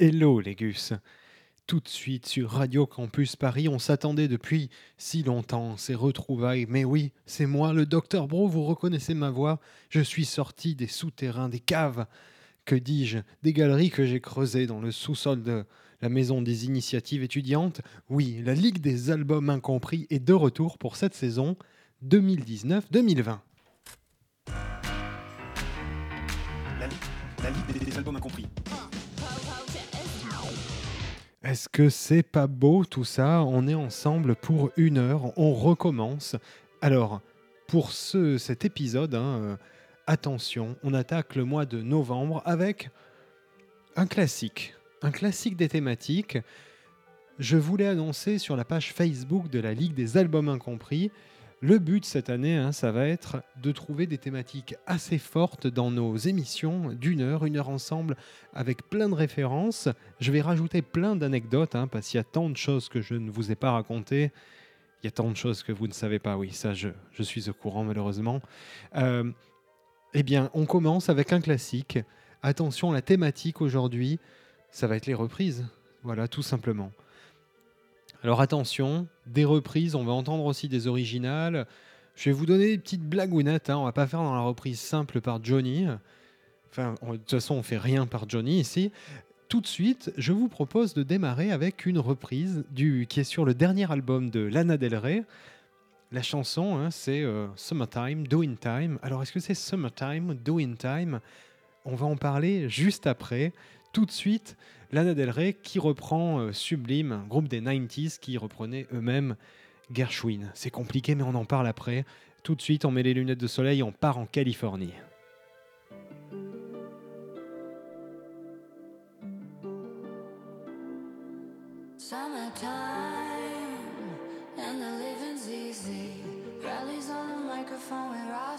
Hello les gus Tout de suite sur Radio Campus Paris, on s'attendait depuis si longtemps ces retrouvailles, mais oui, c'est moi, le Docteur Bro, vous reconnaissez ma voix, je suis sorti des souterrains, des caves, que dis-je, des galeries que j'ai creusées dans le sous-sol de la maison des initiatives étudiantes. Oui, la Ligue des albums incompris est de retour pour cette saison 2019-2020. La, Ligue des albums incompris. Est-ce que c'est pas beau tout ça? On est ensemble pour une heure, on recommence. Alors, pour ce, cet épisode, hein, euh, attention, on attaque le mois de novembre avec un classique. Un classique des thématiques. Je voulais annoncer sur la page Facebook de la Ligue des Albums Incompris le but cette année, hein, ça va être de trouver des thématiques assez fortes dans nos émissions d'une heure, une heure ensemble, avec plein de références. Je vais rajouter plein d'anecdotes, hein, parce qu'il y a tant de choses que je ne vous ai pas racontées. Il y a tant de choses que vous ne savez pas, oui, ça je, suis au courant malheureusement. Euh, eh bien, on commence avec un classique. Attention, la thématique aujourd'hui, ça va être les reprises. Voilà, tout simplement. Alors attention, des reprises, on va entendre aussi des originales. Je vais vous donner des petites blagounettes, hein. on va pas faire dans la reprise simple par Johnny. Enfin, de toute façon, on fait rien par Johnny ici. Tout de suite, je vous propose de démarrer avec une reprise du, qui est sur le dernier album de Lana Del Rey. La chanson, hein, c'est euh, Summertime, Doing Time. Alors, est-ce que c'est Summertime, Doing Time? On va en parler juste après. Tout de suite, Lana Del Rey qui reprend euh, Sublime, un groupe des 90s qui reprenait eux-mêmes Gershwin. C'est compliqué mais on en parle après. Tout de suite, on met les lunettes de soleil, on part en Californie.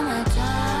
Summertime.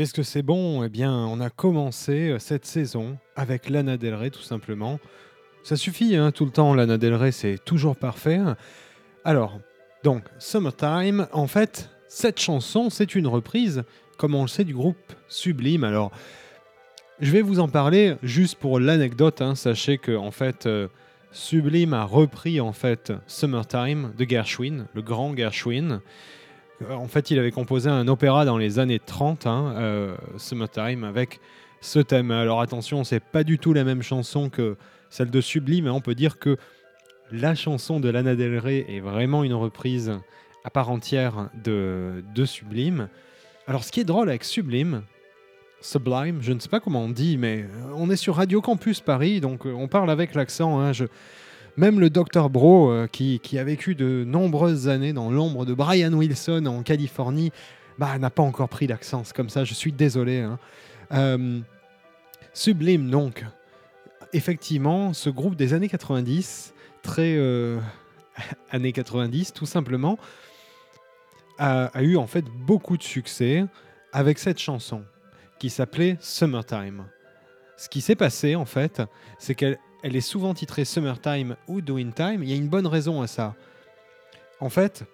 Qu'est-ce que c'est bon? Eh bien, on a commencé euh, cette saison avec Lana Del Rey, tout simplement. Ça suffit, hein, tout le temps, Lana Del Rey, c'est toujours parfait. Alors, donc, Summertime, en fait, cette chanson, c'est une reprise, comme on le sait, du groupe Sublime. Alors, je vais vous en parler juste pour l'anecdote. Hein. Sachez que, en fait, euh, Sublime a repris, en fait, Summertime de Gershwin, le grand Gershwin. En fait, il avait composé un opéra dans les années 30, hein, euh, Summertime, avec ce thème. Alors attention, c'est pas du tout la même chanson que celle de Sublime, on peut dire que la chanson de Lana Del Rey est vraiment une reprise à part entière de, de Sublime. Alors ce qui est drôle avec Sublime, Sublime, je ne sais pas comment on dit, mais on est sur Radio Campus Paris, donc on parle avec l'accent. Hein, même le Dr Bro, euh, qui, a vécu de nombreuses années dans l'ombre de Brian Wilson en Californie, bah, n'a pas encore pris l'accent. Comme ça, je suis désolé. Hein. Euh, sublime, donc. Effectivement, ce groupe des années 90, très euh, années 90 tout simplement, a, a, eu en fait beaucoup de succès avec cette chanson qui s'appelait Summertime. Ce qui s'est passé en fait, c'est qu'elle elle est souvent titrée Summertime ou Doing Time. Il y a une bonne raison à ça. En fait,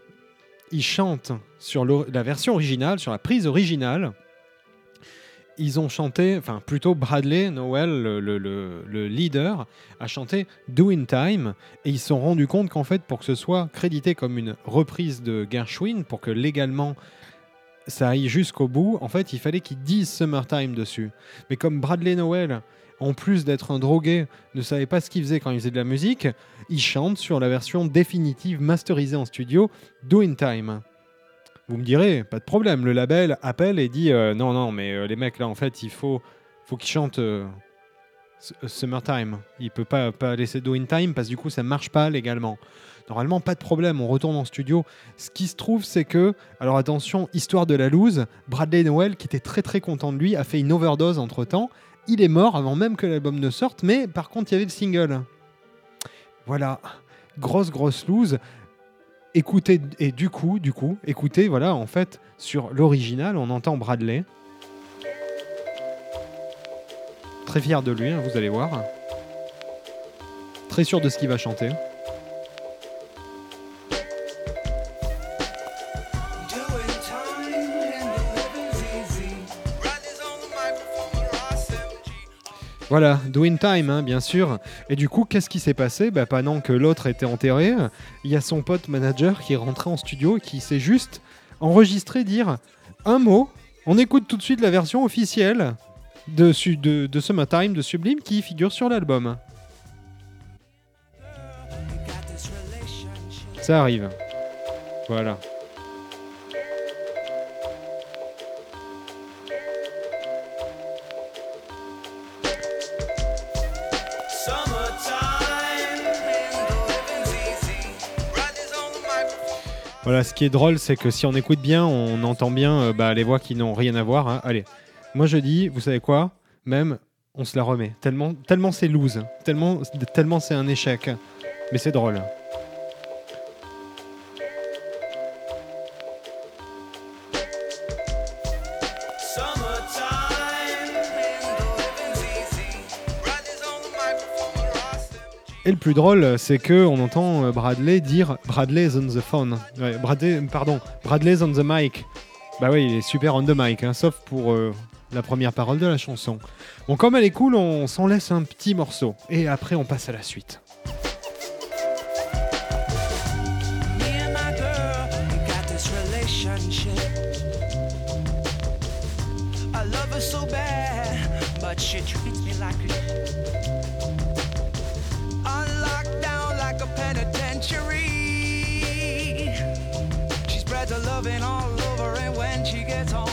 ils chantent sur la version originale, sur la prise originale. Ils ont chanté, enfin plutôt Bradley Noel, le, leader, a chanté Doing Time et ils se sont rendus compte qu'en fait, pour que ce soit crédité comme une reprise de Gershwin, pour que légalement ça aille jusqu'au bout, en fait, il fallait qu'ils disent Summertime dessus. Mais comme Bradley Noel en plus d'être un drogué, ne savait pas ce qu'il faisait quand il faisait de la musique, il chante sur la version définitive masterisée en studio, Doing Time. Vous me direz, pas de problème, le label appelle et dit euh, non, non, mais euh, les mecs là, en fait, il faut, faut qu'ils chantent euh, Summertime. Il peut pas, pas laisser Doing Time parce que du coup, ça marche pas légalement. Normalement, pas de problème, on retourne en studio. Ce qui se trouve, c'est que, alors attention, histoire de la loose, Bradley Noel, qui était très très content de lui, a fait une overdose entre temps il est mort avant même que l'album ne sorte, mais par contre, il y avait le single. Voilà, grosse, grosse loose. Écoutez, et du coup, du coup, écoutez, voilà, en fait, sur l'original, on entend Bradley. Très fier de lui, hein, vous allez voir. Très sûr de ce qu'il va chanter. Voilà, Doing Time, hein, bien sûr. Et du coup, qu'est-ce qui s'est passé? Bah, Pendant que l'autre était enterré, il y a son pote manager qui est rentré en studio et qui s'est juste enregistré dire un mot. On écoute tout de suite la version officielle de, de, de Summertime de Sublime qui figure sur l'album. Ça arrive. Voilà. Voilà, ce qui est drôle, c'est que si on écoute bien, on entend bien euh, bah, les voix qui n'ont rien à voir. Hein. Allez, moi je dis, vous savez quoi? Même, on se la remet. Tellement, tellement c'est loose, tellement, tellement c'est un échec. Mais c'est drôle. Et le plus drôle, c'est que on entend euh, Bradley dire Bradley's on the phone. Bradley, pardon, Bradley's on the mic. Bah oui, il est super on the mic, hein, sauf pour euh, la première parole de la chanson. Bon, comme elle est cool, on s'en laisse un petit morceau. Et après, on passe à la suite. Loving all over, and when she gets home,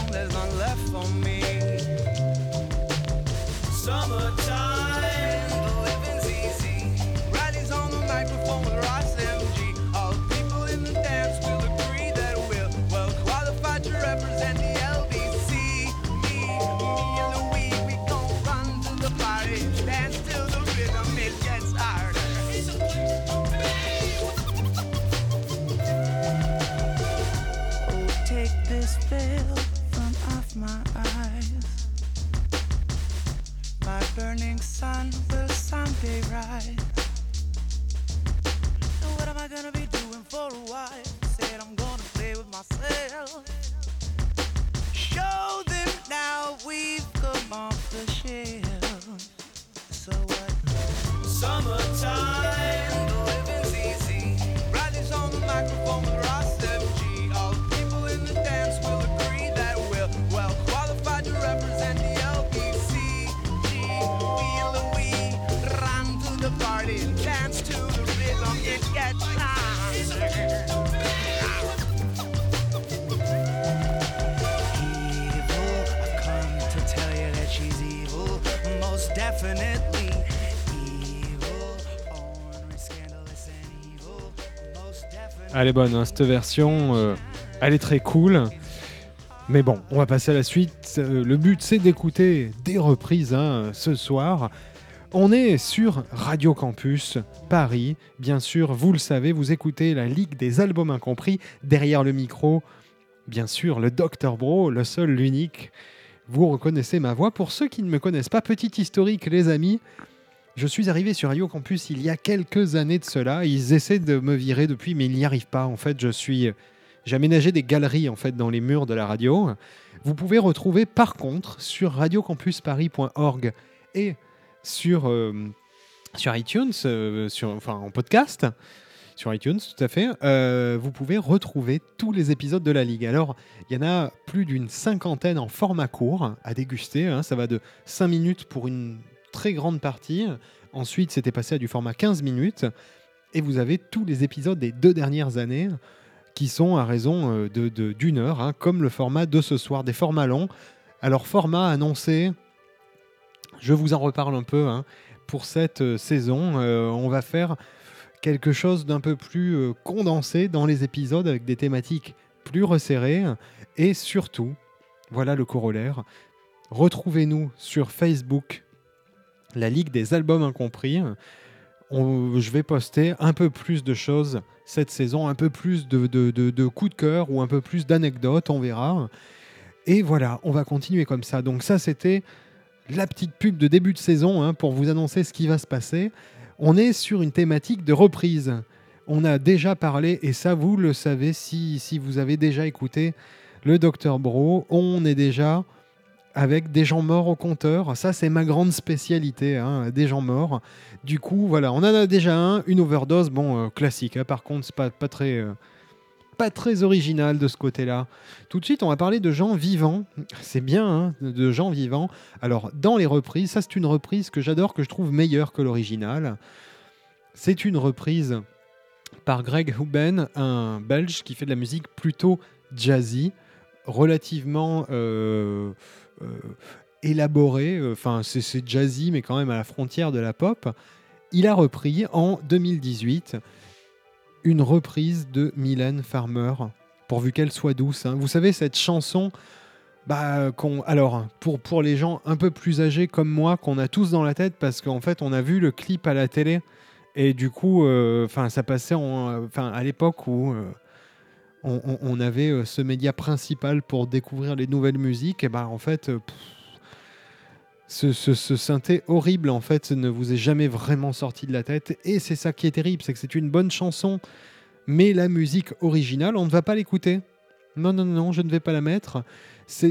Elle est bonne, hein, cette version. euh, elle est très cool. Mais bon, on va passer à la suite. Euh, le but, c'est d'écouter des reprises hein, ce soir. On est sur Radio Campus Paris. Bien sûr, vous le savez, vous écoutez la Ligue des albums incompris. Derrière le micro, bien sûr, le Dr Bro, le seul, l'unique. Vous reconnaissez ma voix. Pour ceux qui ne me connaissent pas, petit historique, les amis. Je suis arrivé sur Radio Campus il y a quelques années de cela. Ils essaient de me virer depuis, mais ils n'y arrivent pas. En fait, je suis, j'ai aménagé des galeries en fait dans les murs de la radio. Vous pouvez retrouver par contre sur radiocampusparis.org et sur euh, sur iTunes, euh, enfin en podcast, sur iTunes tout à fait. euh, vous pouvez retrouver tous les épisodes de la Ligue. Alors, il y en a plus d'une cinquantaine en format court à déguster. hein. Ça va de 5 minutes pour une très grande partie. Ensuite, c'était passé à du format 15 minutes. Et vous avez tous les épisodes des deux dernières années qui sont à raison euh, de de- d'une heure, hein, comme le format de ce soir, des formats longs. Alors, format annoncé, je vous en reparle un peu. hein. Pour cette euh, saison, euh, on va faire quelque chose d'un peu plus condensé dans les épisodes avec des thématiques plus resserrées. Et surtout, voilà le corollaire, retrouvez-nous sur Facebook, la Ligue des albums incompris. Je vais poster un peu plus de choses cette saison, un peu plus de- de coups de cœur ou un peu plus d'anecdotes, on verra. Et voilà, on va continuer comme ça. Donc ça, c'était la petite pub de début de saison hein, pour vous annoncer ce qui va se passer. On est sur une thématique de reprise. On a déjà parlé, et ça vous le savez si, si vous avez déjà écouté le Dr Bro, on est déjà avec des gens morts au compteur. Ça, c'est ma grande spécialité, hein, des gens morts. Du coup, voilà, on en a déjà un, une overdose, bon, euh, classique. hein. par contre, c'est pas, pas très... euh, pas très original de ce côté-là. Tout de suite, on va parler de gens vivants. C'est bien, hein, de gens vivants. Alors, dans les reprises, ça c'est une reprise que j'adore, que je trouve meilleure que l'original. C'est une reprise par Greg Huben, un Belge qui fait de la musique plutôt jazzy, relativement euh, euh, élaborée. Enfin, c'est- jazzy, mais quand même à la frontière de la pop. Il a repris en 2018 une reprise de Mylène Farmer, pourvu qu'elle soit douce. hein. Vous savez, cette chanson, bah, alors, pour, pour les gens un peu plus âgés comme moi, qu'on a tous dans la tête, parce qu'en fait, on a vu le clip à la télé, et du coup, euh, ça passait en, à l'époque où euh, on, avait euh, ce média principal pour découvrir les nouvelles musiques, et bah, en fait, euh, ce, synthé horrible, en fait, ne vous est jamais vraiment sorti de la tête. Et c'est ça qui est terrible, c'est que c'est une bonne chanson, mais la musique originale, on ne va pas l'écouter. Non, non, non, je ne vais pas la mettre.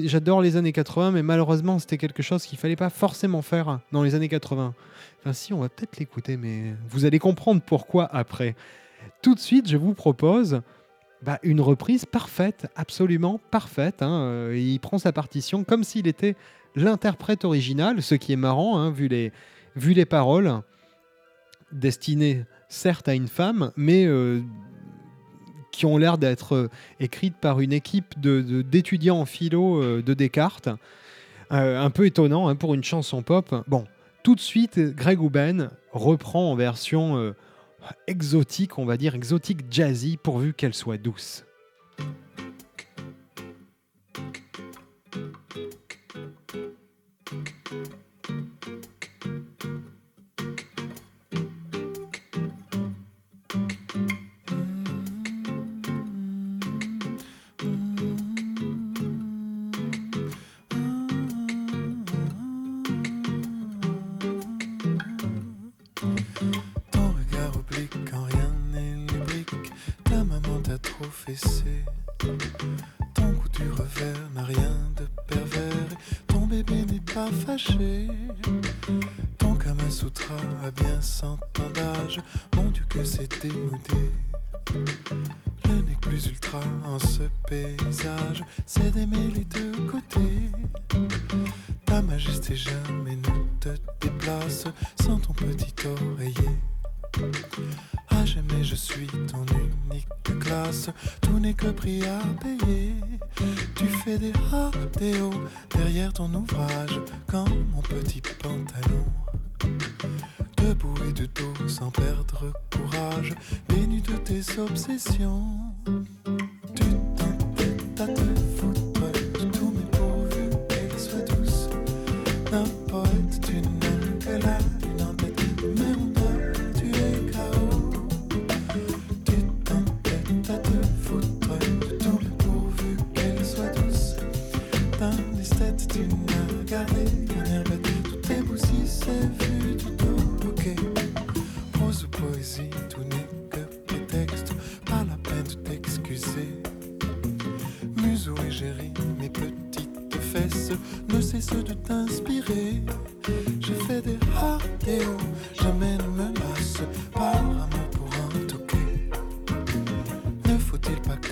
J'adore les années 80, mais malheureusement, c'était quelque chose qu'il fallait pas forcément faire dans les années 80. Enfin, si, on va peut-être l'écouter, mais vous allez comprendre pourquoi après. Tout de suite, je vous propose bah, une reprise parfaite, absolument parfaite. hein. Euh, Il prend sa partition comme s'il était l'interprète original, ce qui est marrant, hein, vu, les, vu les paroles, destinées certes à une femme, mais euh, qui ont l'air d'être euh, écrites par une équipe d'étudiants en philo de Descartes. Un peu étonnant hein, pour une chanson pop. Bon, tout de suite, Greg Huben reprend en version exotique, on va dire exotique jazzy, pourvu qu'elle soit douce. Fâché.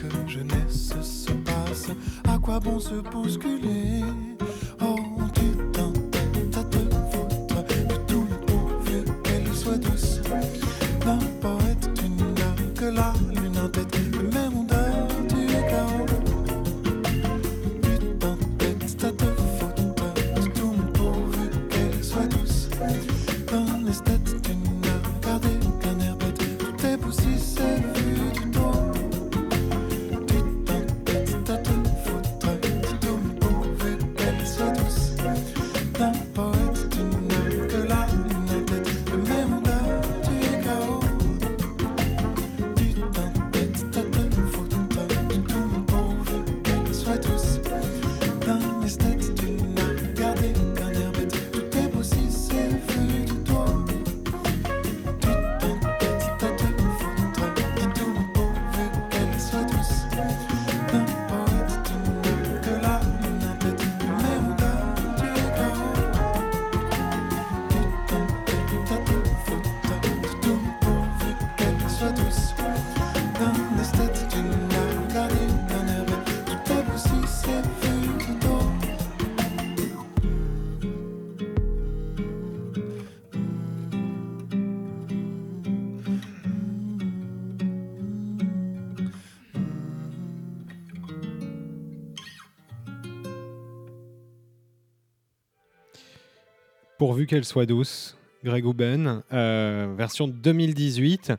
Que jeunesse se passe À quoi bon se bousculer? Oh, Qu'elle soit douce, Greg Houben, euh, version 2018,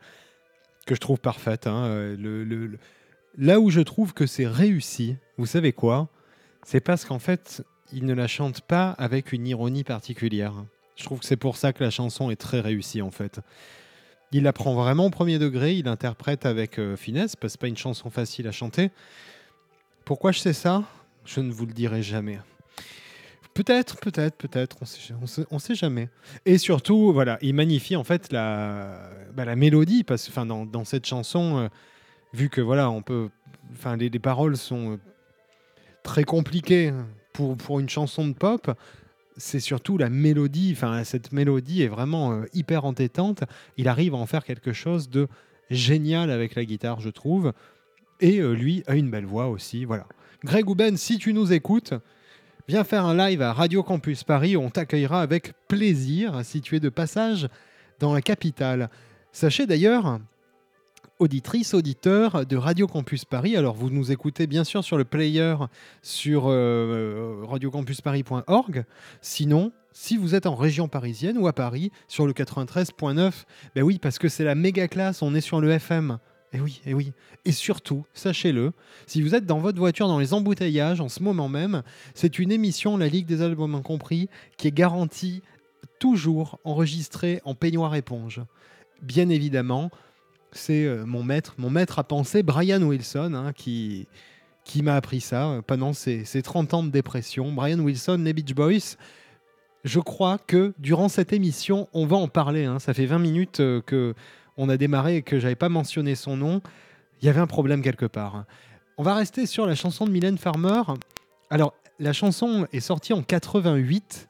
que je trouve parfaite. hein, euh, Là où je trouve que c'est réussi, vous savez quoi? C'est parce qu'en fait, il ne la chante pas avec une ironie particulière. Je trouve que c'est pour ça que la chanson est très réussie en fait. Il la prend vraiment au premier degré, il interprète avec euh, finesse, parce que c'est pas une chanson facile à chanter. Pourquoi je sais ça? Je ne vous le dirai jamais. Peut-être, peut-être, peut-être, on sait, sait, jamais. Et surtout, voilà, il magnifie en fait la, bah, la mélodie, parce que dans, cette chanson, euh, vu que voilà, on peut, enfin, les, les paroles sont euh, très compliquées pour, pour une chanson de pop, c'est surtout la mélodie, enfin, cette mélodie est vraiment euh, hyper entêtante. Il arrive à en faire quelque chose de génial avec la guitare, je trouve. Et lui a une belle voix aussi, voilà. Greg Houben, si tu nous écoutes, Viens faire un live à Radio Campus Paris, on t'accueillera avec plaisir si tu es de passage dans la capitale. Sachez d'ailleurs, auditrice, auditeur de Radio Campus Paris, alors vous nous écoutez bien sûr sur le player sur euh, radiocampusparis.org, sinon, si vous êtes en région parisienne ou à Paris, sur le 93.9, ben oui, parce que c'est la méga classe, on est sur le FM. Et oui, et oui. Et surtout, sachez-le, si vous êtes dans votre voiture dans les embouteillages en ce moment même, c'est une émission, la Ligue des albums incompris, qui est garantie toujours enregistrée en peignoir éponge. Bien évidemment, c'est euh, mon maître, mon maître à penser, Brian Wilson, hein, qui, qui m'a appris ça euh, pendant ses, ses 30 ans de dépression. Brian Wilson, les Beach Boys. Je crois que durant cette émission, on va en parler. hein. Ça fait 20 minutes euh, que on a démarré et que j'avais pas mentionné son nom, il y avait un problème quelque part. On va rester sur la chanson de Mylène Farmer. Alors, la chanson est sortie en 88.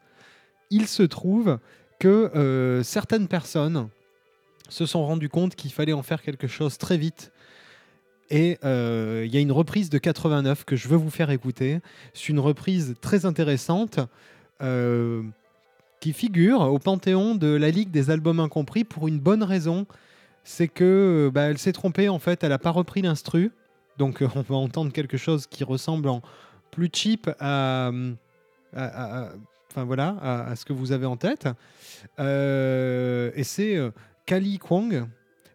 Il se trouve que euh, certaines personnes se sont rendues compte qu'il fallait en faire quelque chose très vite. Et euh, il y a une reprise de 89 que je veux vous faire écouter. C'est une reprise très intéressante euh, qui figure au panthéon de la Ligue des albums incompris pour une bonne raison c'est que euh, bah, elle s'est trompée en fait, elle n'a pas repris l'instru. Donc euh, on va entendre quelque chose qui ressemble en plus cheap à, euh, enfin voilà, à, ce que vous avez en tête. Et c'est Kali Kwong,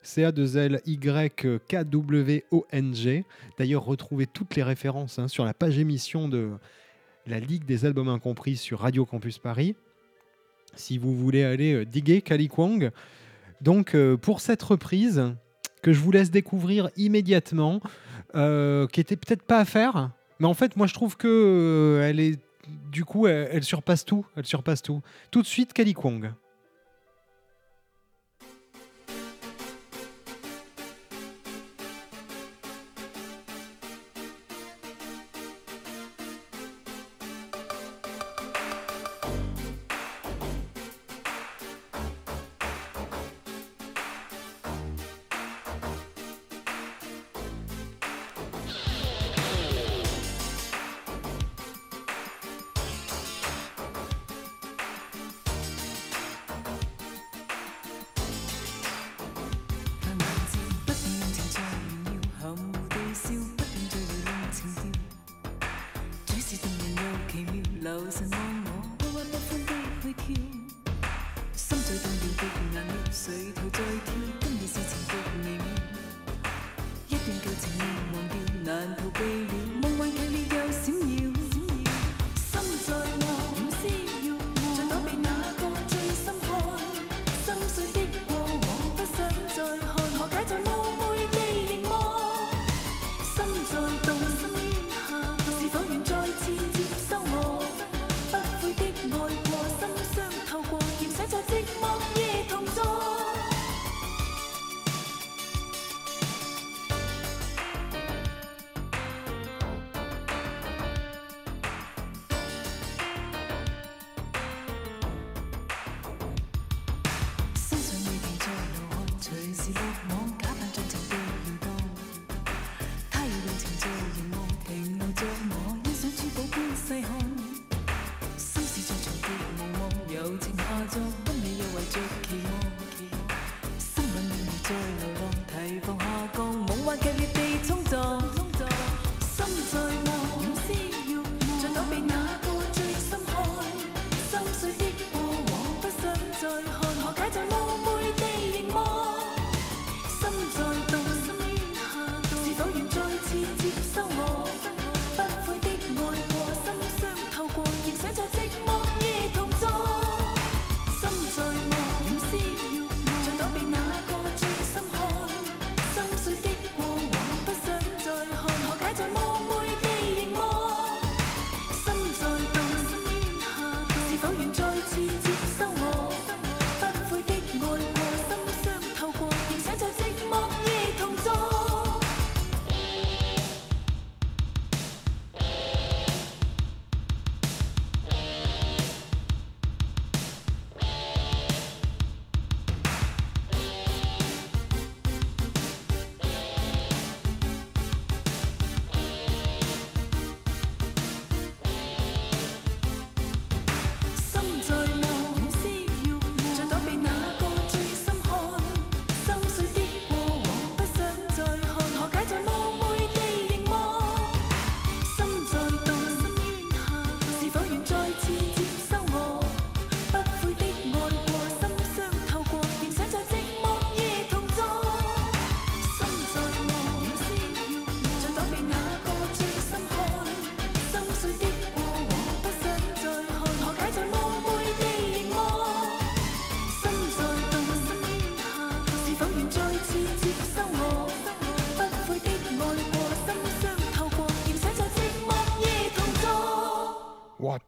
C-A-2-L-Y-K-W-O-N-G. D'ailleurs, retrouvez toutes les références hein, sur la page émission de la Ligue des Albums Incompris sur Radio Campus Paris. Si vous voulez aller diguer Kali Kwong, donc euh, pour cette reprise que je vous laisse découvrir immédiatement, euh, qui était peut-être pas à faire, mais en fait moi je trouve que euh, elle est du coup elle, surpasse tout, elle surpasse tout. Tout de suite Kali Kwong.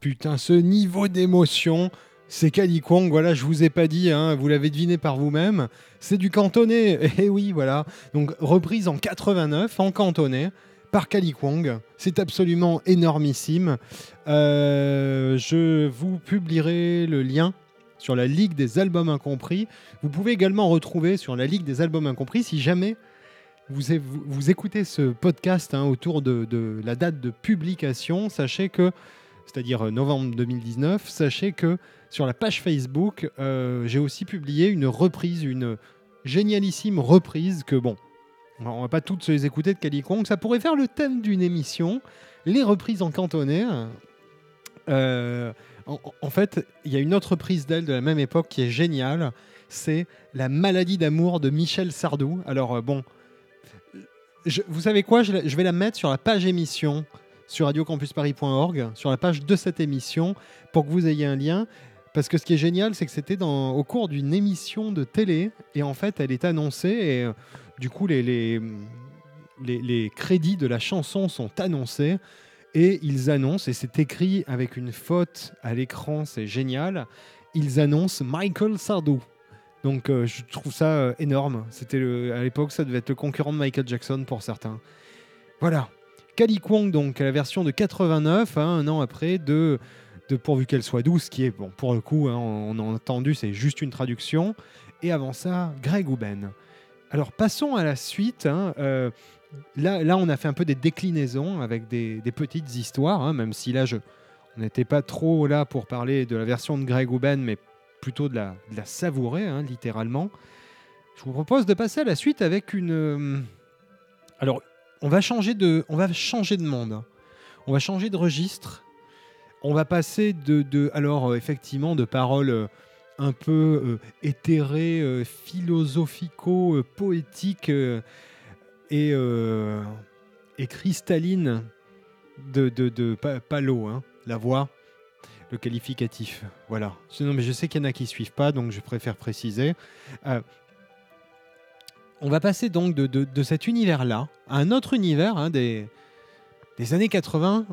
putain, ce niveau d'émotion, c'est Kalikong, voilà, je vous ai pas dit, hein, vous l'avez deviné par vous-même, c'est du cantonais, et eh oui, voilà. Donc reprise en 89 en cantonais par Kalikwang. C'est absolument énormissime. Euh, je vous publierai le lien sur la Ligue des Albums Incompris. Vous pouvez également retrouver sur la Ligue des Albums Incompris, si jamais vous, vous écoutez ce podcast hein, autour de, la date de publication, sachez que c'est-à-dire euh, novembre 2019, sachez que sur la page Facebook, euh, j'ai aussi publié une reprise, une génialissime reprise que, bon, on va pas toutes se les écouter de Kali Kwong, ça pourrait faire le thème d'une émission, les reprises en cantonais. Euh, en, fait, il y a une autre reprise d'elle de la même époque qui est géniale, c'est La maladie d'amour de Michel Sardou. Alors, bon, vous savez quoi? Je vais la mettre sur la page émission sur radiocampusparis.org, sur la page de cette émission, pour que vous ayez un lien. Parce que ce qui est génial, c'est que c'était au cours d'une émission de télé, et en fait, elle est annoncée, et euh, du coup, les, crédits de la chanson sont annoncés, et ils annoncent, et c'est écrit avec une faute à l'écran, c'est génial, ils annoncent Michael Sardou. Donc euh, je trouve ça euh, énorme. C'était à l'époque, ça devait être le concurrent de Michael Jackson pour certains. Voilà. Kali Kwong, donc, la version de 89, hein, un an après, de, de Pourvu qu'elle soit douce, qui est, bon, pour le coup, hein, on, a entendu, c'est juste une traduction. Et avant ça, Greg Houben. Alors, passons à la suite. hein, euh, là, là, on a fait un peu des déclinaisons avec des, petites histoires, même si là, je, on n'était pas trop là pour parler de la version de Greg Houben, mais plutôt de la, de la savourer, littéralement. Je vous propose de passer à la suite avec une. euh, Alors, on va changer de, on va changer de monde. On va changer de registre. On va passer de, de alors euh, effectivement de paroles euh, un peu euh, éthérées, philosophico, poétiques euh, et, et cristallines de, de, de l'eau, hein, la voix, le qualificatif. Voilà. Non, mais je sais qu'il y en a qui suivent pas, donc je préfère préciser. On va passer donc de, cet univers-là à un autre univers hein, des, des années 80,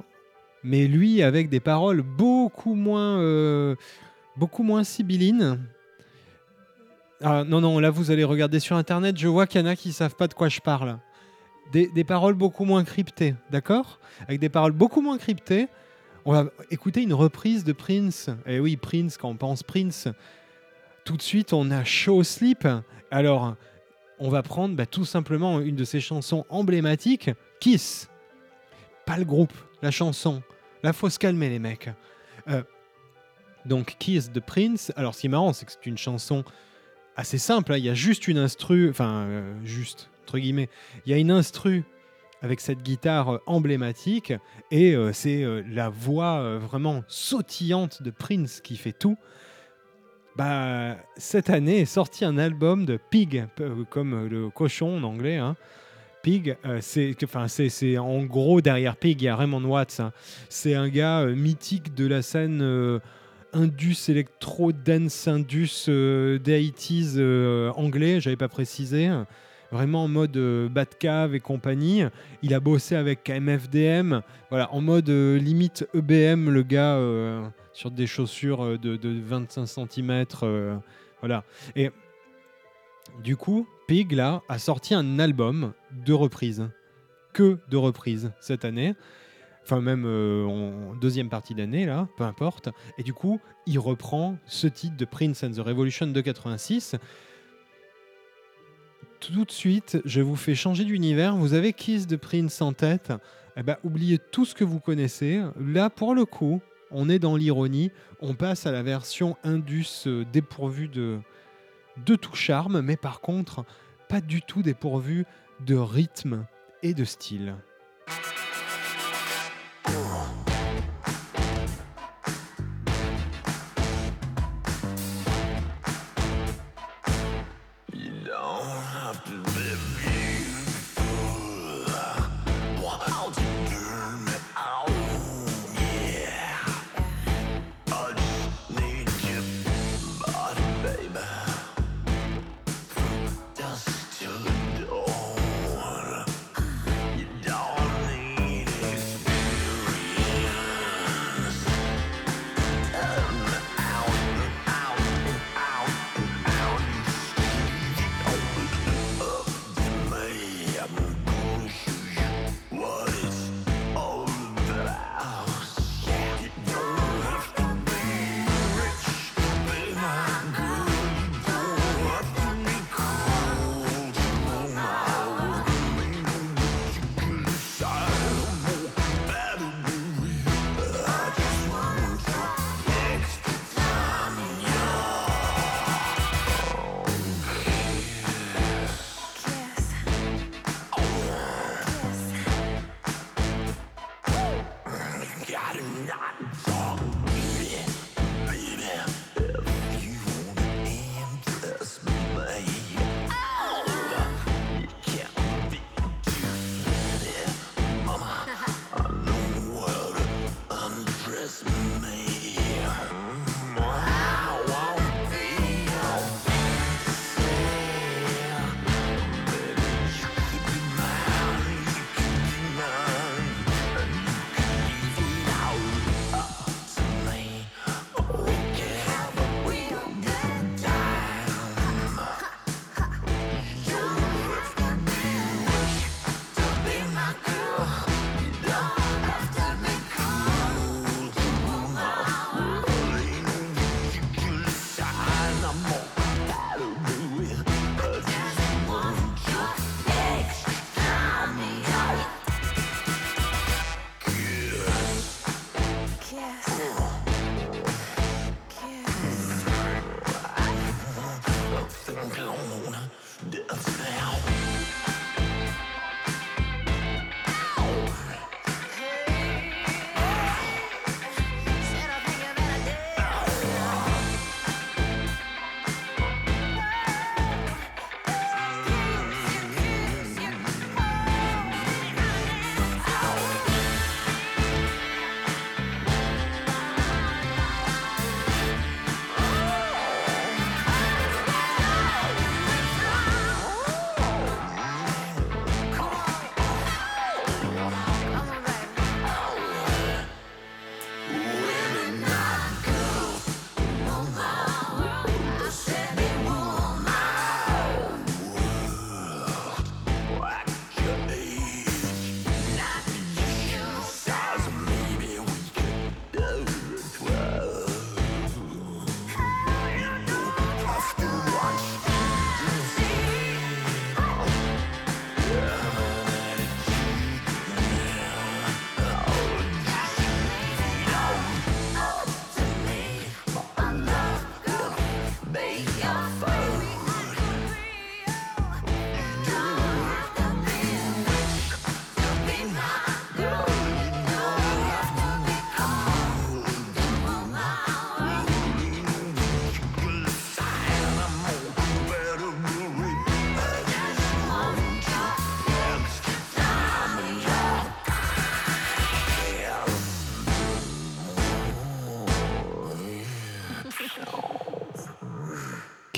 mais lui avec des paroles beaucoup moins, euh, beaucoup moins sibyllines. Ah, non, non, là vous allez regarder sur internet, je vois qu'il y en a qui savent pas de quoi je parle. Des, des paroles beaucoup moins cryptées, d'accord? Avec des paroles beaucoup moins cryptées. On va écouter une reprise de Prince. Et oui, Prince, quand on pense Prince, tout de suite on a au slip. Alors, on va prendre bah, tout simplement une de ses chansons emblématiques, Kiss. Pas le groupe, la chanson. Là, faut se calmer, les mecs. Euh, donc, Kiss de Prince. Alors, ce qui est marrant, c'est que c'est une chanson assez simple. hein. Il y a juste une instru, enfin, euh, juste, entre guillemets, il y a une instru avec cette guitare euh, emblématique et c'est la voix vraiment sautillante de Prince qui fait tout. Bah, cette année est sorti un album de Pig, euh, comme euh, le cochon en anglais. hein. Pig, euh, c'est, en gros derrière Pig, il y a Raymond Watts. hein. C'est un gars mythique de la scène Indus, électro, dance, Indus, des 80s euh, anglais, j'avais pas précisé. Vraiment en mode Batcave et compagnie. Il a bossé avec MFDM, voilà, en mode limite EBM, le gars, sur des chaussures euh, de, de 25 cm. voilà. Et du coup, Pig, là, a sorti un album de reprises. Que de reprises cette année. Enfin, même euh, en deuxième partie d'année, là, peu importe. Et du coup, il reprend ce titre de Prince and the Revolution de 86. Tout de suite, je vous fais changer d'univers. Vous avez Kiss de Prince en tête. Eh ben, oubliez tout ce que vous connaissez. Là, pour le coup, on est dans l'ironie. On passe à la version Indus euh, dépourvue de, de tout charme, mais par contre, pas du tout dépourvue de rythme et de style.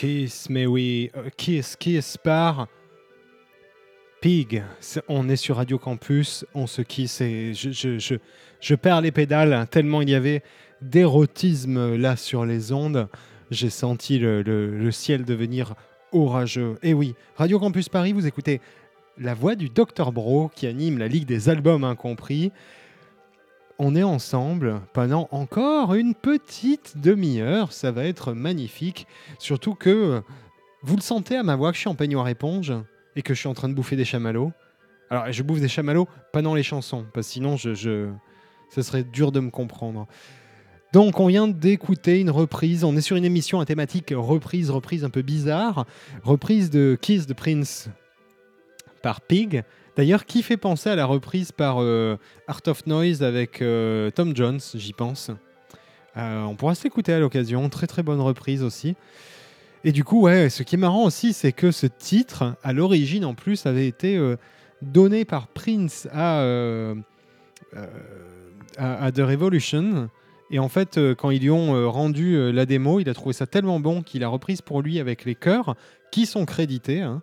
Kiss, mais oui, euh, Kiss, Kiss par Pig. On est sur Radio Campus, on se kiss et je, je, je, perds les pédales tellement il y avait d'érotisme là sur les ondes. J'ai senti le, le- le ciel devenir orageux. Et oui, Radio Campus Paris, vous écoutez la voix du Dr Bro qui anime la Ligue des albums incompris. On est ensemble pendant encore une petite demi-heure. Ça va être magnifique. Surtout que euh, vous le sentez à ma voix que je suis en peignoir éponge et que je suis en train de bouffer des chamallows. Alors, je bouffe des chamallows, pas dans les chansons, parce que sinon, je, je... ce serait dur de me comprendre. Donc, on vient d'écouter une reprise. On est sur une émission à thématique reprise, reprise un peu bizarre. Reprise de Kiss the Prince par Pig. D'ailleurs, qui fait penser à la reprise par euh, Art of Noise avec euh, Tom Jones, j'y pense. Euh, on pourra s'écouter à l'occasion. Très très bonne reprise aussi. Et du coup, ce qui est marrant aussi, c'est que ce titre, à l'origine en plus, avait été donné par Prince à, The Revolution. Et en fait, quand ils lui ont rendu la démo, il a trouvé ça tellement bon qu'il a reprise pour lui avec les chœurs qui sont crédités. hein.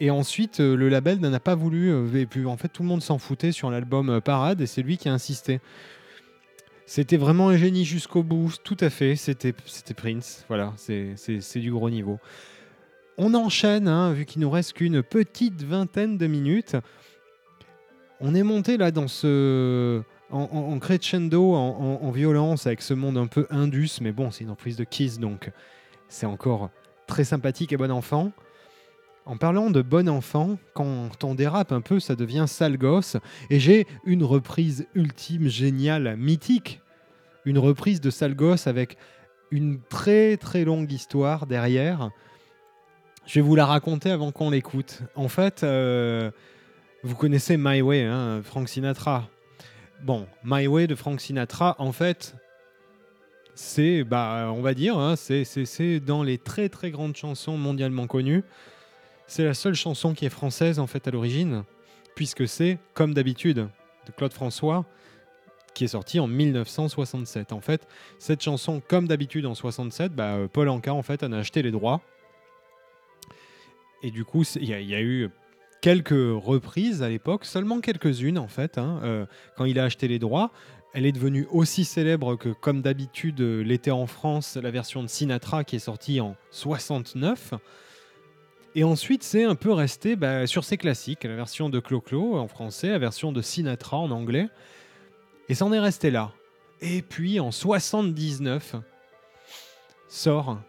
Et ensuite, euh, le label n'en a pas voulu. euh, en fait, tout le monde s'en foutait sur l'album euh, Parade et c'est lui qui a insisté. C'était vraiment un génie jusqu'au bout, tout à fait. C'était Prince. Voilà, c'est du gros niveau. On enchaîne, hein, vu qu'il nous reste qu'une petite vingtaine de minutes. On est monté là dans ce. En, en- en crescendo, en, en- en violence, avec ce monde un peu indus, mais bon, c'est une reprise de Kiss, donc c'est encore très sympathique et bon enfant. En parlant de bon enfant, quand on dérape un peu, ça devient sale gosse. Et j'ai une reprise ultime, géniale, mythique. Une reprise de sale gosse avec une très très longue histoire derrière. Je vais vous la raconter avant qu'on l'écoute. En fait, euh, vous connaissez My Way, hein, Frank Sinatra. Bon, My Way de Frank Sinatra, en fait, c'est, bah, on va dire, hein, c'est- dans les très très grandes chansons mondialement connues. C'est la seule chanson qui est française en fait à l'origine, puisque c'est Comme d'habitude de Claude François, qui est sorti en 1967. En fait, cette chanson Comme d'habitude en 67, bah, euh, Paul Anka en fait en a acheté les droits. Et du coup, c'est- il y, a- il y a eu quelques reprises à l'époque, seulement quelques-unes en fait, hein, euh, quand il a acheté les droits. Elle est devenue aussi célèbre que, comme d'habitude, euh, l'était en France la version de Sinatra qui est sortie en 69. Et ensuite, c'est un peu resté bah, sur ses classiques, la version de Clo-Clo en français, la version de Sinatra en anglais. Et ça en est resté là. Et puis en 79, sort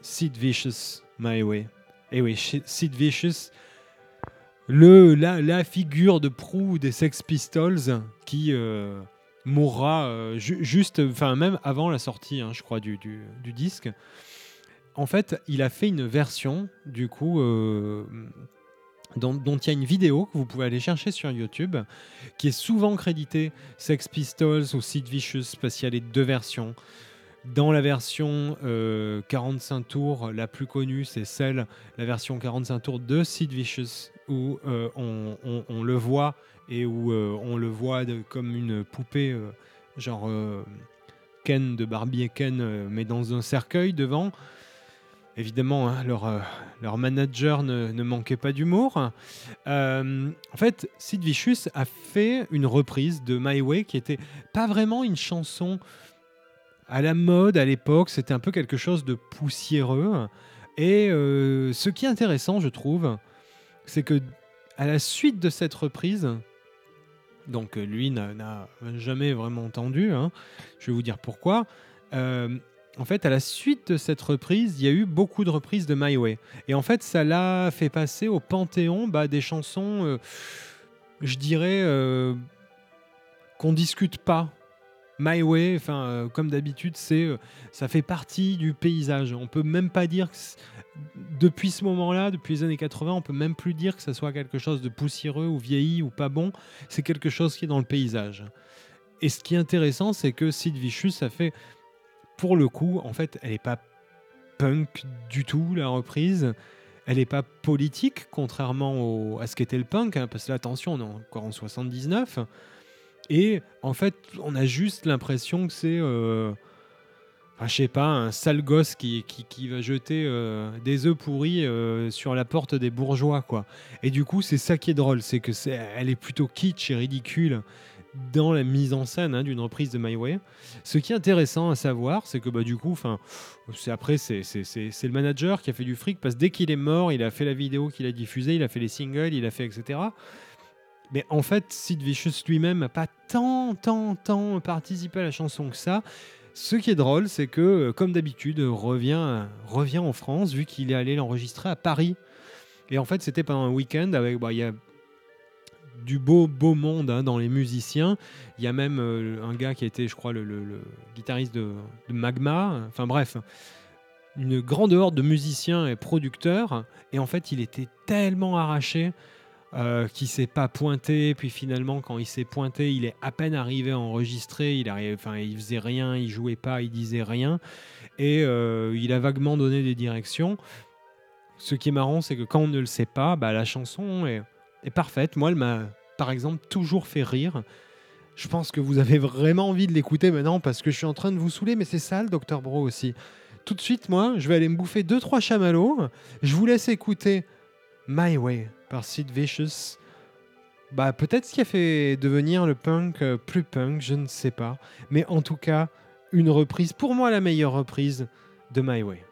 Sid Vicious, My Way. Et oui, Sid Vicious, le, la, la figure de proue des Sex Pistols qui euh, mourra euh, ju- juste, enfin même avant la sortie, hein, je crois, du disque. En fait, il a fait une version, du coup, euh, dont, il y a une vidéo que vous pouvez aller chercher sur YouTube, qui est souvent créditée Sex Pistols ou Sid Vicious, parce qu'il y a les deux versions. Dans la version euh, 45 tours, la plus connue, c'est celle, la version 45 tours de Sid Vicious, où euh, on, le voit et où euh, on le voit comme une poupée, euh, genre euh, Ken de Barbie et Ken, euh, mais dans un cercueil devant. Évidemment, hein, leur, euh, leur manager ne, manquait pas d'humour. Euh, en fait, Sid Vicious a fait une reprise de My Way qui était pas vraiment une chanson à la mode à l'époque, c'était un peu quelque chose de poussiéreux. Et euh, ce qui est intéressant, je trouve, c'est que à la suite de cette reprise, donc lui n'a n'a jamais vraiment entendu, hein, je vais vous dire pourquoi. En fait, à la suite de cette reprise, il y a eu beaucoup de reprises de My Way. Et en fait, ça l'a fait passer au panthéon bah, des chansons, euh, je dirais, euh, qu'on discute pas My Way, enfin, euh, comme d'habitude, c'est, euh, ça fait partie du paysage. On peut même pas dire que depuis ce moment-là, depuis les années 80, on peut même plus dire que ça soit quelque chose de poussiéreux ou vieilli ou pas bon. C'est quelque chose qui est dans le paysage. Et ce qui est intéressant, c'est que Sid Vicious, ça fait, pour le coup, en fait, elle est pas punk du tout la reprise. Elle n'est pas politique, contrairement au- à ce qu'était le punk, hein, parce que attention, on est encore en 79. Et en fait, on a juste l'impression que c'est, euh, enfin, je sais pas, un sale gosse qui, qui, qui va jeter euh, des œufs pourris euh, sur la porte des bourgeois, quoi. Et du coup, c'est ça qui est drôle, c'est que c'est, elle est plutôt kitsch et ridicule dans la mise en scène hein, d'une reprise de My Way. Ce qui est intéressant à savoir, c'est que bah, du coup, c'est après, c'est, le manager qui a fait du fric parce que dès qu'il est mort, il a fait la vidéo qu'il a diffusée, il a fait les singles, il a fait etc. Mais en fait, Sid Vicious lui-même n'a pas tant, tant, tant participé à la chanson que ça. Ce qui est drôle, c'est que, euh, comme d'habitude, revient, revient en France, vu qu'il est allé l'enregistrer à Paris. Et en fait, c'était pendant un week-end avec. bah, y a du beau, beau monde hein, dans les musiciens. Il y a même euh, un gars qui été, je crois, le, guitariste de, Magma. Enfin bref, une grande horde de musiciens et producteurs. Et en fait, il était tellement arraché euh, qu'il s'est pas pointé. Puis finalement, quand il s'est pointé, il est à peine arrivé à enregistrer. Il enfin, il faisait rien, il jouait pas, il disait rien. Et euh, il a vaguement donné des directions. Ce qui est marrant, c'est que quand on ne le sait pas, bah, la chanson est, est parfaite. Moi, elle m'a, par exemple, toujours fait rire. Je pense que vous avez vraiment envie de l'écouter maintenant parce que je suis en train de vous saouler, mais c'est ça le Dr Bro aussi. Tout de suite, moi, je vais aller me bouffer deux trois chamallows. Je vous laisse écouter My Way par Sid Vicious. Bah, peut-être ce qui a fait devenir le punk euh, plus punk, je ne sais pas. Mais en tout cas, une reprise, pour moi la meilleure reprise de My Way.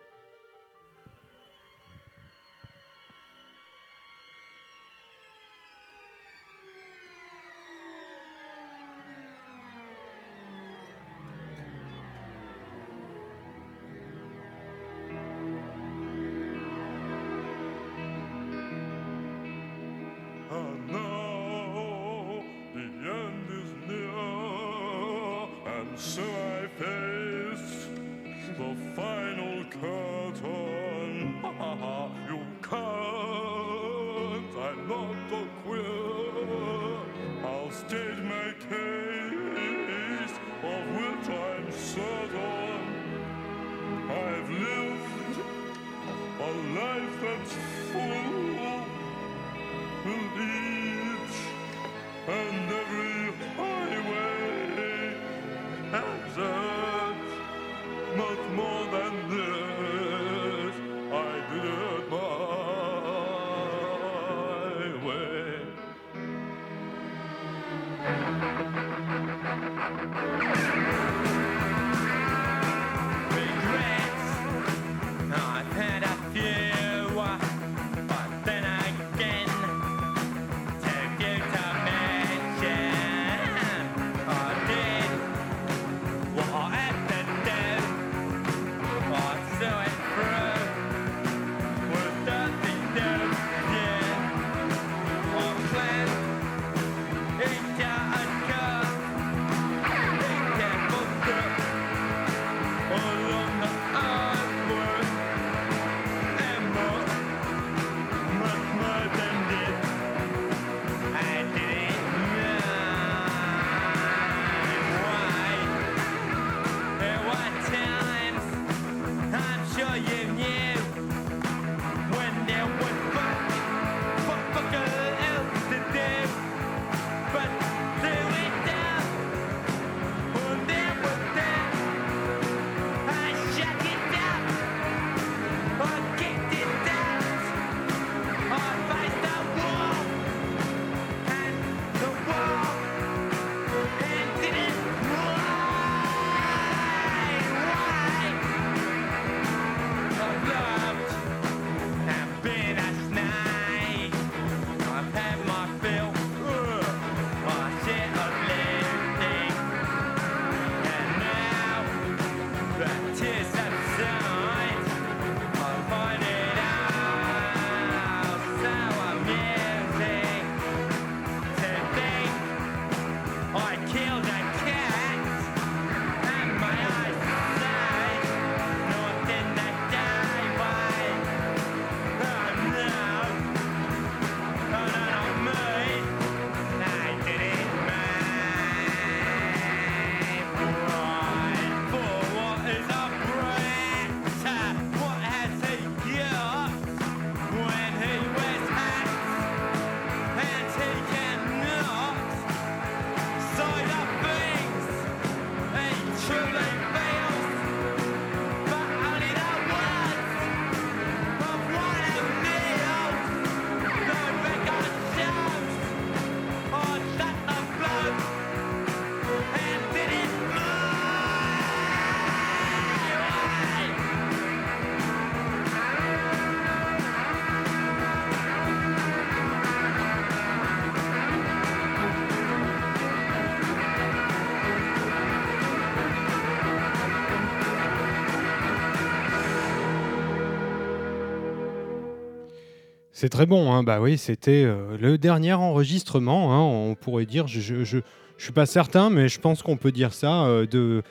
C'est très bon, hein. bah oui, c'était euh, le dernier enregistrement, hein, on pourrait dire, je, je, suis pas certain, mais je pense qu'on peut dire ça, euh, de,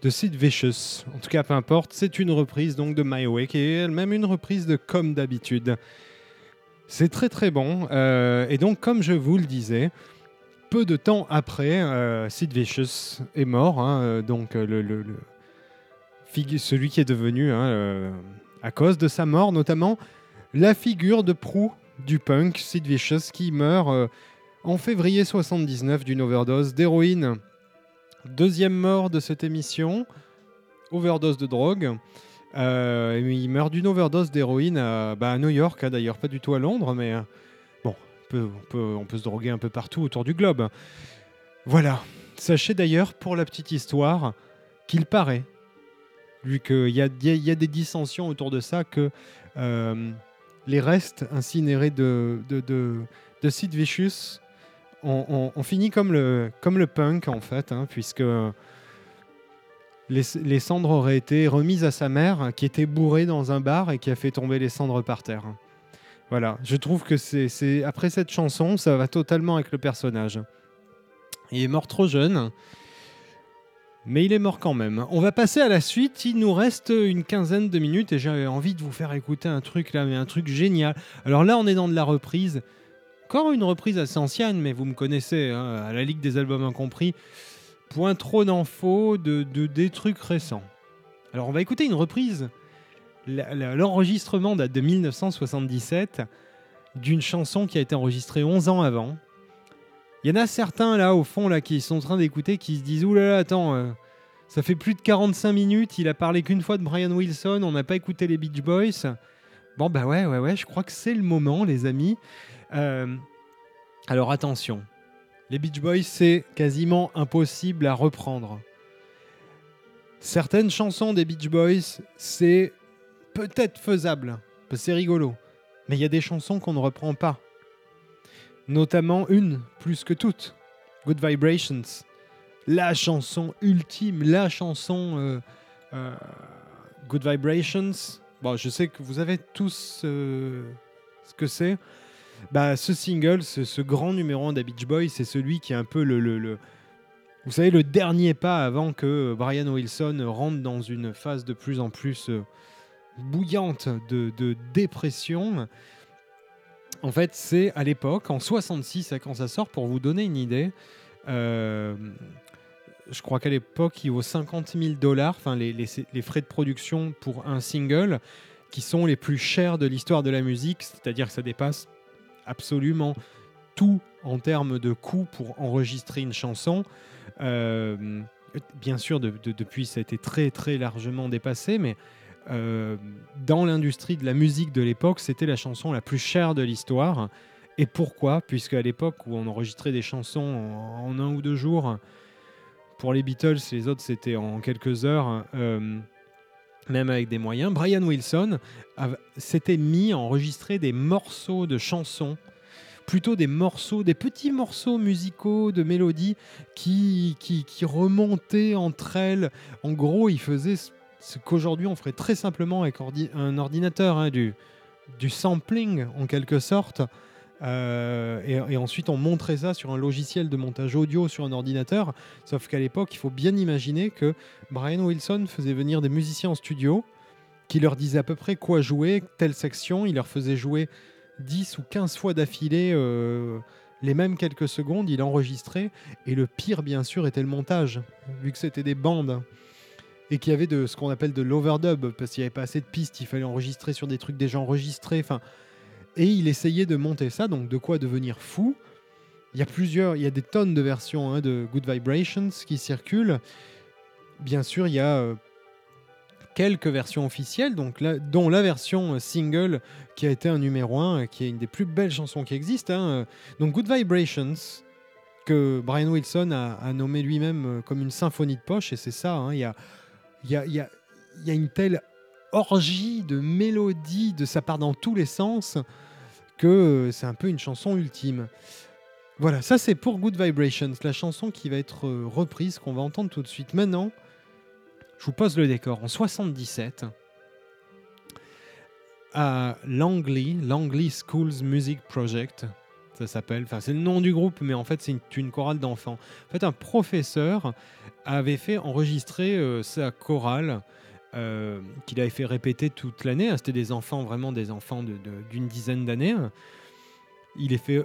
de Sid Vicious. En tout cas, peu importe, c'est une reprise donc de My Way, est elle-même une reprise de Comme d'habitude. C'est très très bon, euh, et donc comme je vous le disais, peu de temps après, Sid Vicious est mort, hein, donc celui qui est devenu, à cause de sa mort notamment, la figure de proue du punk, Sid Vicious, qui meurt euh, en février 79 d'une overdose d'héroïne. Deuxième mort de cette émission, overdose de drogue. Euh, il meurt d'une overdose d'héroïne à, bah, New York, hein, d'ailleurs, pas du tout à Londres, mais euh, bon, on peut, se droguer un peu partout autour du globe. Voilà. Sachez d'ailleurs, pour la petite histoire, qu'il paraît, vu qu'il y a, des dissensions autour de ça, que les restes incinérés de, de, de, de Sid Vicious ont fini comme le, comme le punk, en fait, hein, puisque les, les cendres auraient été remises à sa mère, qui était bourrée dans un bar et qui a fait tomber les cendres par terre. Voilà, je trouve que c'est- après cette chanson, ça va totalement avec le personnage. Il est mort trop jeune, mais il est mort quand même. On va passer à la suite. Il nous reste une quinzaine de minutes et j'ai envie de vous faire écouter un truc là, mais un truc génial. Alors là, on est dans de la reprise. Encore une reprise assez ancienne, mais vous me connaissez, hein, à la Ligue des albums incompris. Point trop d'infos de, de- des trucs récents. Alors on va écouter une reprise. L'enregistrement date de 1977 d'une chanson qui a été enregistrée 11 ans avant. Il y en a certains là au fond là qui sont en train d'écouter qui se disent là, attends, euh, ça fait plus de 45 minutes, il a parlé qu'une fois de Brian Wilson, on n'a pas écouté les Beach Boys. Bon bah ouais, ouais, ouais, je crois que c'est le moment les amis. Euh, alors attention, les Beach Boys c'est quasiment impossible à reprendre. Certaines chansons des Beach Boys c'est peut-être faisable, c'est rigolo, mais il y a des chansons qu'on ne reprend pas notamment une plus que toutes, Good Vibrations, la chanson ultime, la chanson euh, euh, Good Vibrations. Bon, je sais que vous avez tous euh, ce que c'est. Bah, ce single, ce, grand numéro 1 des Beach Boys, c'est celui qui est un peu le, vous savez, le dernier pas avant que Brian Wilson rentre dans une phase de plus en plus bouillante de dépression. En fait, c'est à l'époque, en 66, quand ça sort, pour vous donner une idée. euh, je crois qu'à l'époque, il vaut 50 000 dollars, enfin les, frais de production pour un single, qui sont les plus chers de l'histoire de la musique, c'est-à-dire que ça dépasse absolument tout en termes de coûts pour enregistrer une chanson. Euh, bien sûr, de- de- depuis, ça a été très très largement dépassé, mais euh, dans l'industrie de la musique de l'époque, c'était la chanson la plus chère de l'histoire. Et pourquoi? Puisque à l'époque où on enregistrait des chansons en, un ou deux jours, pour les Beatles, les autres c'était en quelques heures, euh, même avec des moyens, Brian Wilson s'était mis à enregistrer des morceaux de chansons, plutôt des morceaux, des petits morceaux musicaux de mélodies qui, qui, qui remontaient entre elles. En gros, il faisait ce- qu'aujourd'hui on ferait très simplement avec un ordinateur, hein, du, sampling en quelque sorte. Euh, et, ensuite on montrait ça sur un logiciel de montage audio sur un ordinateur. Sauf qu'à l'époque, il faut bien imaginer que Brian Wilson faisait venir des musiciens en studio qui leur disaient à peu près quoi jouer, telle section. Il leur faisait jouer 10 ou 15 fois d'affilée euh, les mêmes quelques secondes. Il enregistrait. Et le pire, bien sûr, était le montage, vu que c'était des bandes et qu'il y avait de ce qu'on appelle de l'overdub parce qu'il n'y avait pas assez de pistes, il fallait enregistrer sur des trucs déjà enregistrés. Enfin, et il essayait de monter ça, donc de quoi devenir fou. Il y a plusieurs, il y a des tonnes de versions hein, de Good Vibrations qui circulent. Bien sûr, il y a euh, quelques versions officielles, donc dont la version euh, single qui a été un numéro 1, qui est une des plus belles chansons qui existent. hein. Donc Good Vibrations, que Brian Wilson a, nommé lui-même euh, comme une symphonie de poche, et c'est ça, hein, il y, a, il y, a, une telle orgie de mélodies, de ça part dans tous les sens, que euh, c'est un peu une chanson ultime. Voilà, ça c'est pour Good Vibrations, la chanson qui va être euh, reprise, qu'on va entendre tout de suite. Maintenant, je vous pose le décor. En 77, à Langley, Langley Schools Music Project. Ça s'appelle, enfin c'est le nom du groupe, mais en fait c'est une chorale d'enfants. En fait, un professeur avait fait enregistrer euh, sa chorale euh, qu'il avait fait répéter toute l'année. hein. C'était des enfants, vraiment des enfants d'une dizaine d'années. Il est fait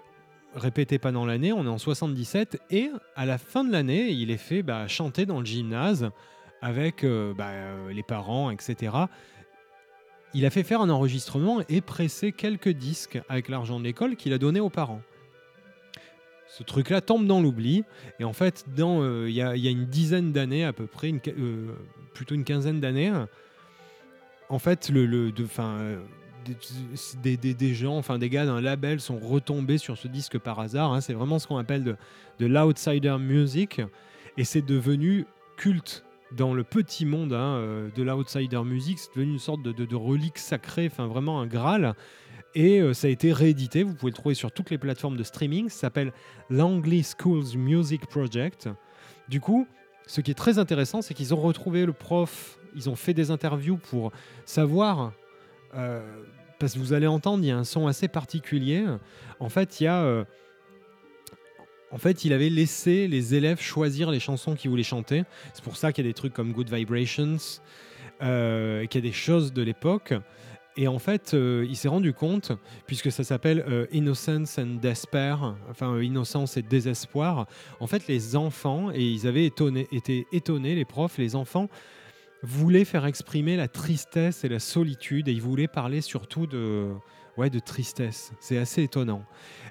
répéter pendant l'année, on est en 77, et à la fin de l'année, il est fait bah, chanter dans le gymnase avec euh, bah, les parents, etc. Il a fait faire un enregistrement et pressé quelques disques avec l'argent de l'école qu'il a donné aux parents. Ce truc-là tombe dans l'oubli. Et en fait, euh, il y, a, une dizaine d'années à peu près, une, euh, plutôt une quinzaine d'années, en fait, le, de, 'fin, euh, des, des- des- gens, enfin des gars d'un label sont retombés sur ce disque par hasard. hein. C'est vraiment ce qu'on appelle de, de l'outsider music. Et c'est devenu culte dans le petit monde hein, de l'outsider music. C'est devenu une sorte de, de- de relique sacrée, enfin vraiment un graal. Et euh, ça a été réédité. Vous pouvez le trouver sur toutes les plateformes de streaming. Ça s'appelle Langley Schools Music Project. Du coup, ce qui est très intéressant, c'est qu'ils ont retrouvé le prof. Ils ont fait des interviews pour savoir. euh, parce que vous allez entendre, il y a un son assez particulier. En fait, il y a. euh, en fait, il avait laissé les élèves choisir les chansons qu'ils voulaient chanter. C'est pour ça qu'il y a des trucs comme Good Vibrations, qu'il y a des choses de l'époque. Et en fait, euh, il s'est rendu compte, puisque ça s'appelle euh, Innocence and Despair, enfin euh, Innocence et Désespoir, en fait, les enfants, et ils avaient été étonnés, les profs, les enfants, voulaient faire exprimer la tristesse et la solitude, et ils voulaient parler surtout de, ouais, de tristesse. C'est assez étonnant.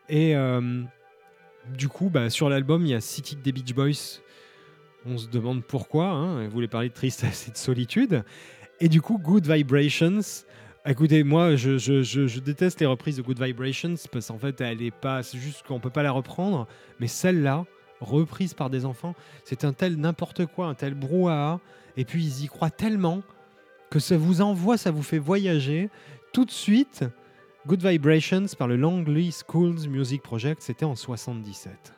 Et du coup, bah, sur l'album, il y a City des Beach Boys. On se demande pourquoi. Hein, ils voulaient parler de tristesse et de solitude. Et du coup, Good Vibrations. Écoutez, moi, je, déteste les reprises de Good Vibrations parce qu'en fait, elle est pas. C'est juste qu'on peut pas la reprendre. Mais celle-là, reprise par des enfants, c'est un tel n'importe quoi, un tel brouhaha. Et puis, ils y croient tellement que ça vous envoie, ça vous fait voyager. Tout de suite, Good Vibrations par le Langley Schools Music Project, c'était en 77.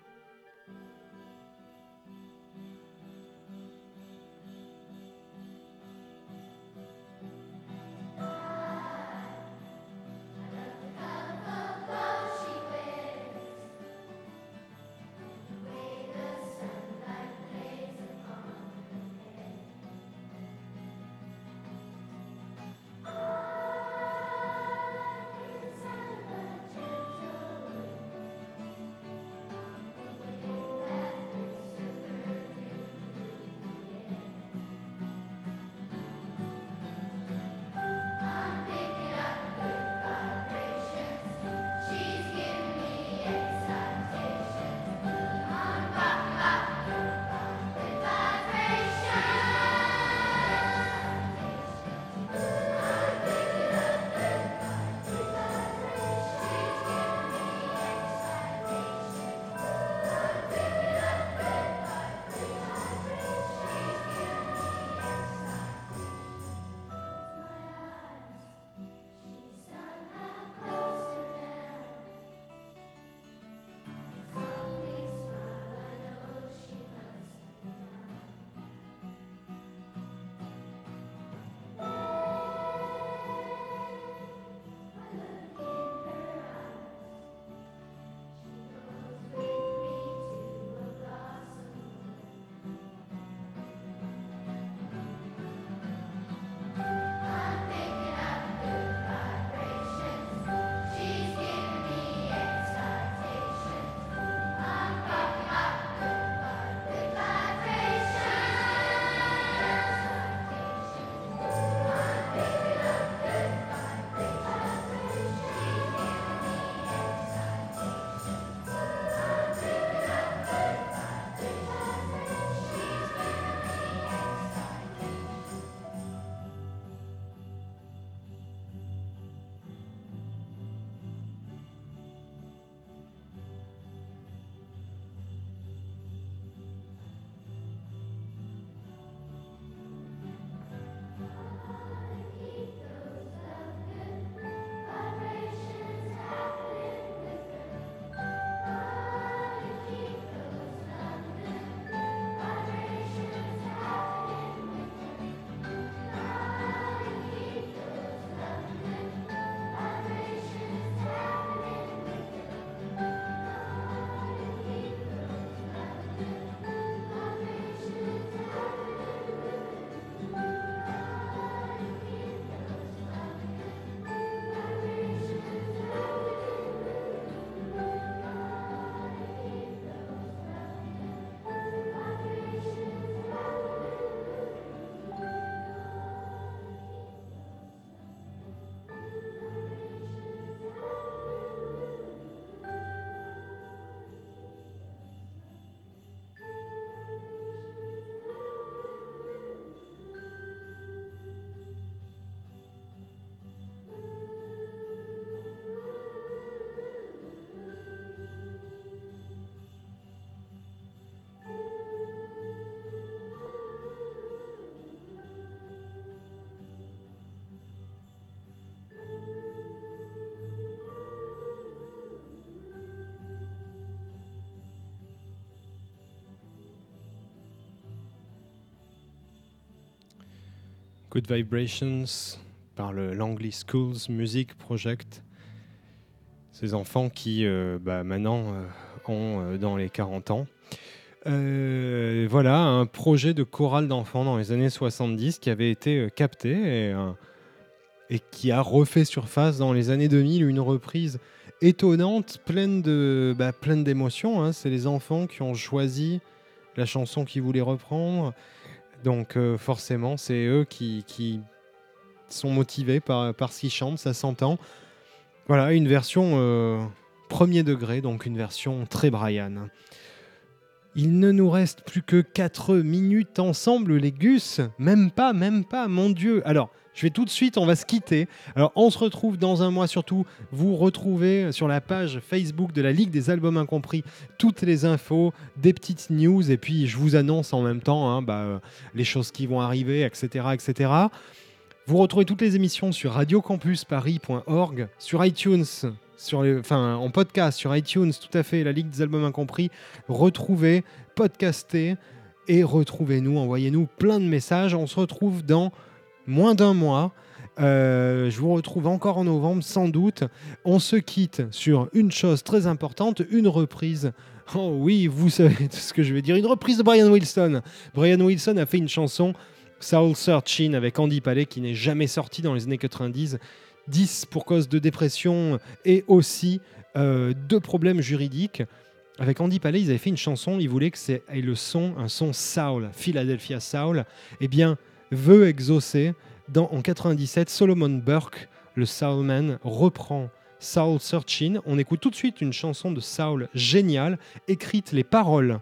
Good Vibrations par Langley Schools Music Project. Ces enfants qui, euh, bah, maintenant, euh, ont euh, dans les 40 ans. Voilà, un projet de chorale d'enfants dans les années 70 qui avait été capté et, et qui a refait surface dans les années 2000, une reprise étonnante, pleine de bah, pleine d'émotions. hein. C'est les enfants qui ont choisi la chanson qu'ils voulaient reprendre. Donc euh, forcément, c'est eux qui, sont motivés par, par ce qu'ils chantent, ça s'entend. Voilà, une version euh, premier degré, donc une version très Brian. Il ne nous reste plus que 4 minutes ensemble, les Gus. Même pas, même pas, mon Dieu. Alors, je vais tout de suite, on va se quitter. Alors, on se retrouve dans un mois surtout. Vous retrouvez sur la page Facebook de la Ligue des Albums Incompris toutes les infos, des petites news, et puis je vous annonce en même temps hein, bah, euh, les choses qui vont arriver, etc., etc. Vous retrouvez toutes les émissions sur radiocampusparis.org, sur iTunes, sur les- enfin, en podcast sur iTunes, tout à fait, la Ligue des Albums Incompris. Retrouvez, podcastez et retrouvez-nous, envoyez-nous plein de messages. On se retrouve dans moins d'un mois. Euh, je vous retrouve encore en novembre, sans doute. On se quitte sur une chose très importante, une reprise. Oh oui, vous savez ce que je vais dire. Une reprise de Brian Wilson. Brian Wilson a fait une chanson, Soul Searching, avec Andy Palais, qui n'est jamais sortie dans les années 90. 10 pour cause de dépression et aussi euh, de problèmes juridiques. Avec Andy Palais, ils avaient fait une chanson, ils voulaient que c'est le son, un son Soul, Philadelphia Soul. Eh bien, veut exaucer. Dans, en 97, Solomon Burke, le Soulman, reprend Soul Searching. On écoute tout de suite une chanson de Soul géniale, écrite les paroles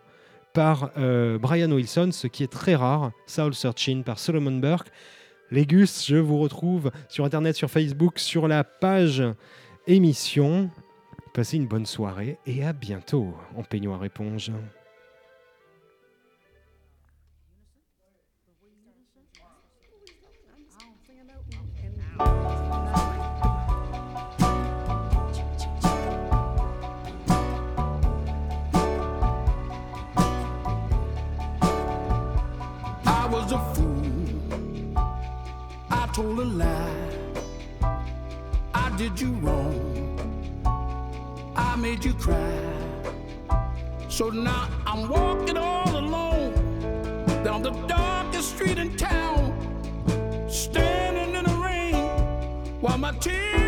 par euh, Brian Wilson, ce qui est très rare. Soul Searching par Solomon Burke. Les Gus, je vous retrouve sur Internet, sur Facebook, sur la page émission. Passez une bonne soirée et à bientôt en peignoir éponge. Told a lie. I did you wrong. I made you cry. So now I'm walking all alone down the darkest street in town, standing in the rain while my tears